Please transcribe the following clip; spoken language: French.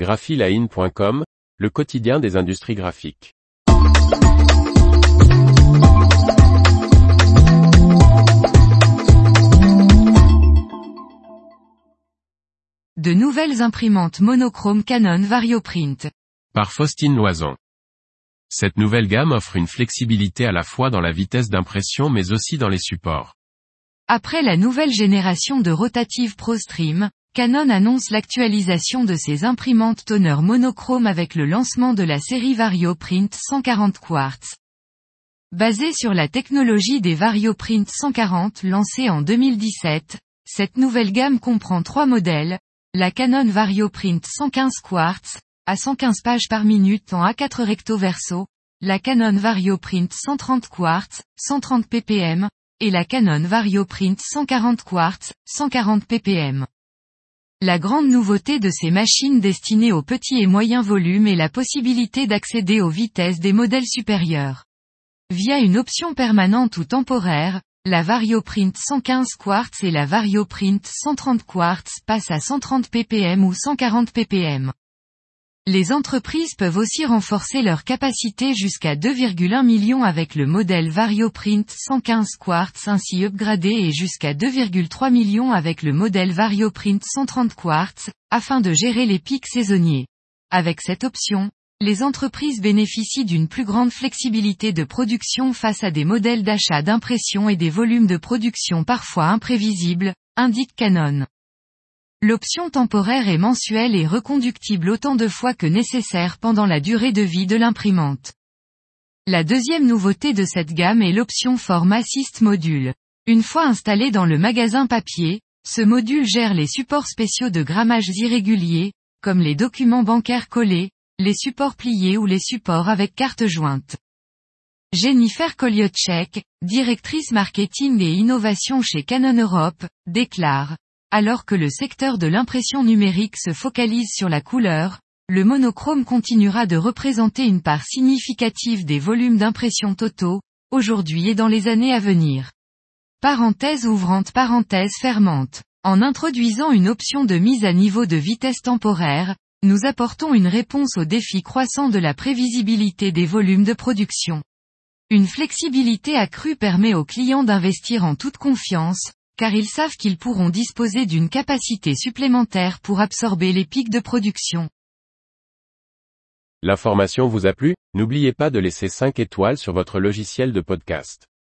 graphiline.com, le quotidien des industries graphiques. De nouvelles imprimantes monochromes Canon Varioprint. Par Faustine Loison. Cette nouvelle gamme offre une flexibilité à la fois dans la vitesse d'impression mais aussi dans les supports. Après la nouvelle génération de rotatives ProStream, Canon annonce l'actualisation de ses imprimantes toner monochrome avec le lancement de la série VarioPrint 140 quartz. Basée sur la technologie des VarioPrint 140 lancée en 2017, cette nouvelle gamme comprend trois modèles, la Canon VarioPrint 115 quartz, à 115 pages par minute en A4 recto verso, la Canon VarioPrint 130 quartz, 130 ppm, et la Canon VarioPrint 140 quartz, 140 ppm. La grande nouveauté de ces machines destinées aux petits et moyens volumes est la possibilité d'accéder aux vitesses des modèles supérieurs. Via une option permanente ou temporaire, la VarioPrint 115 quartz et la VarioPrint 130 quartz passent à 130 ppm ou 140 ppm. Les entreprises peuvent aussi renforcer leur capacité jusqu'à 2,1 millions avec le modèle VarioPrint 115 quartz ainsi upgradé et jusqu'à 2,3 millions avec le modèle VarioPrint 130 quartz, afin de gérer les pics saisonniers. Avec cette option, les entreprises bénéficient d'une plus grande flexibilité de production face à des modèles d'achat d'impression et des volumes de production parfois imprévisibles, indique Canon. L'option temporaire est mensuelle et reconductible autant de fois que nécessaire pendant la durée de vie de l'imprimante. La deuxième nouveauté de cette gamme est l'option Form Assist Module. Une fois installé dans le magasin papier, ce module gère les supports spéciaux de grammages irréguliers, comme les documents bancaires collés, les supports pliés ou les supports avec carte jointe. Jennifer Koliotchek, directrice marketing et innovation chez Canon Europe, déclare alors que le secteur de l'impression numérique se focalise sur la couleur, le monochrome continuera de représenter une part significative des volumes d'impression totaux, aujourd'hui et dans les années à venir. Parenthèse ouvrante parenthèse fermante. En introduisant une option de mise à niveau de vitesse temporaire, nous apportons une réponse au défi croissant de la prévisibilité des volumes de production. Une flexibilité accrue permet aux clients d'investir en toute confiance, car ils savent qu'ils pourront disposer d'une capacité supplémentaire pour absorber les pics de production. L'information vous a plu? N'oubliez pas de laisser 5 étoiles sur votre logiciel de podcast.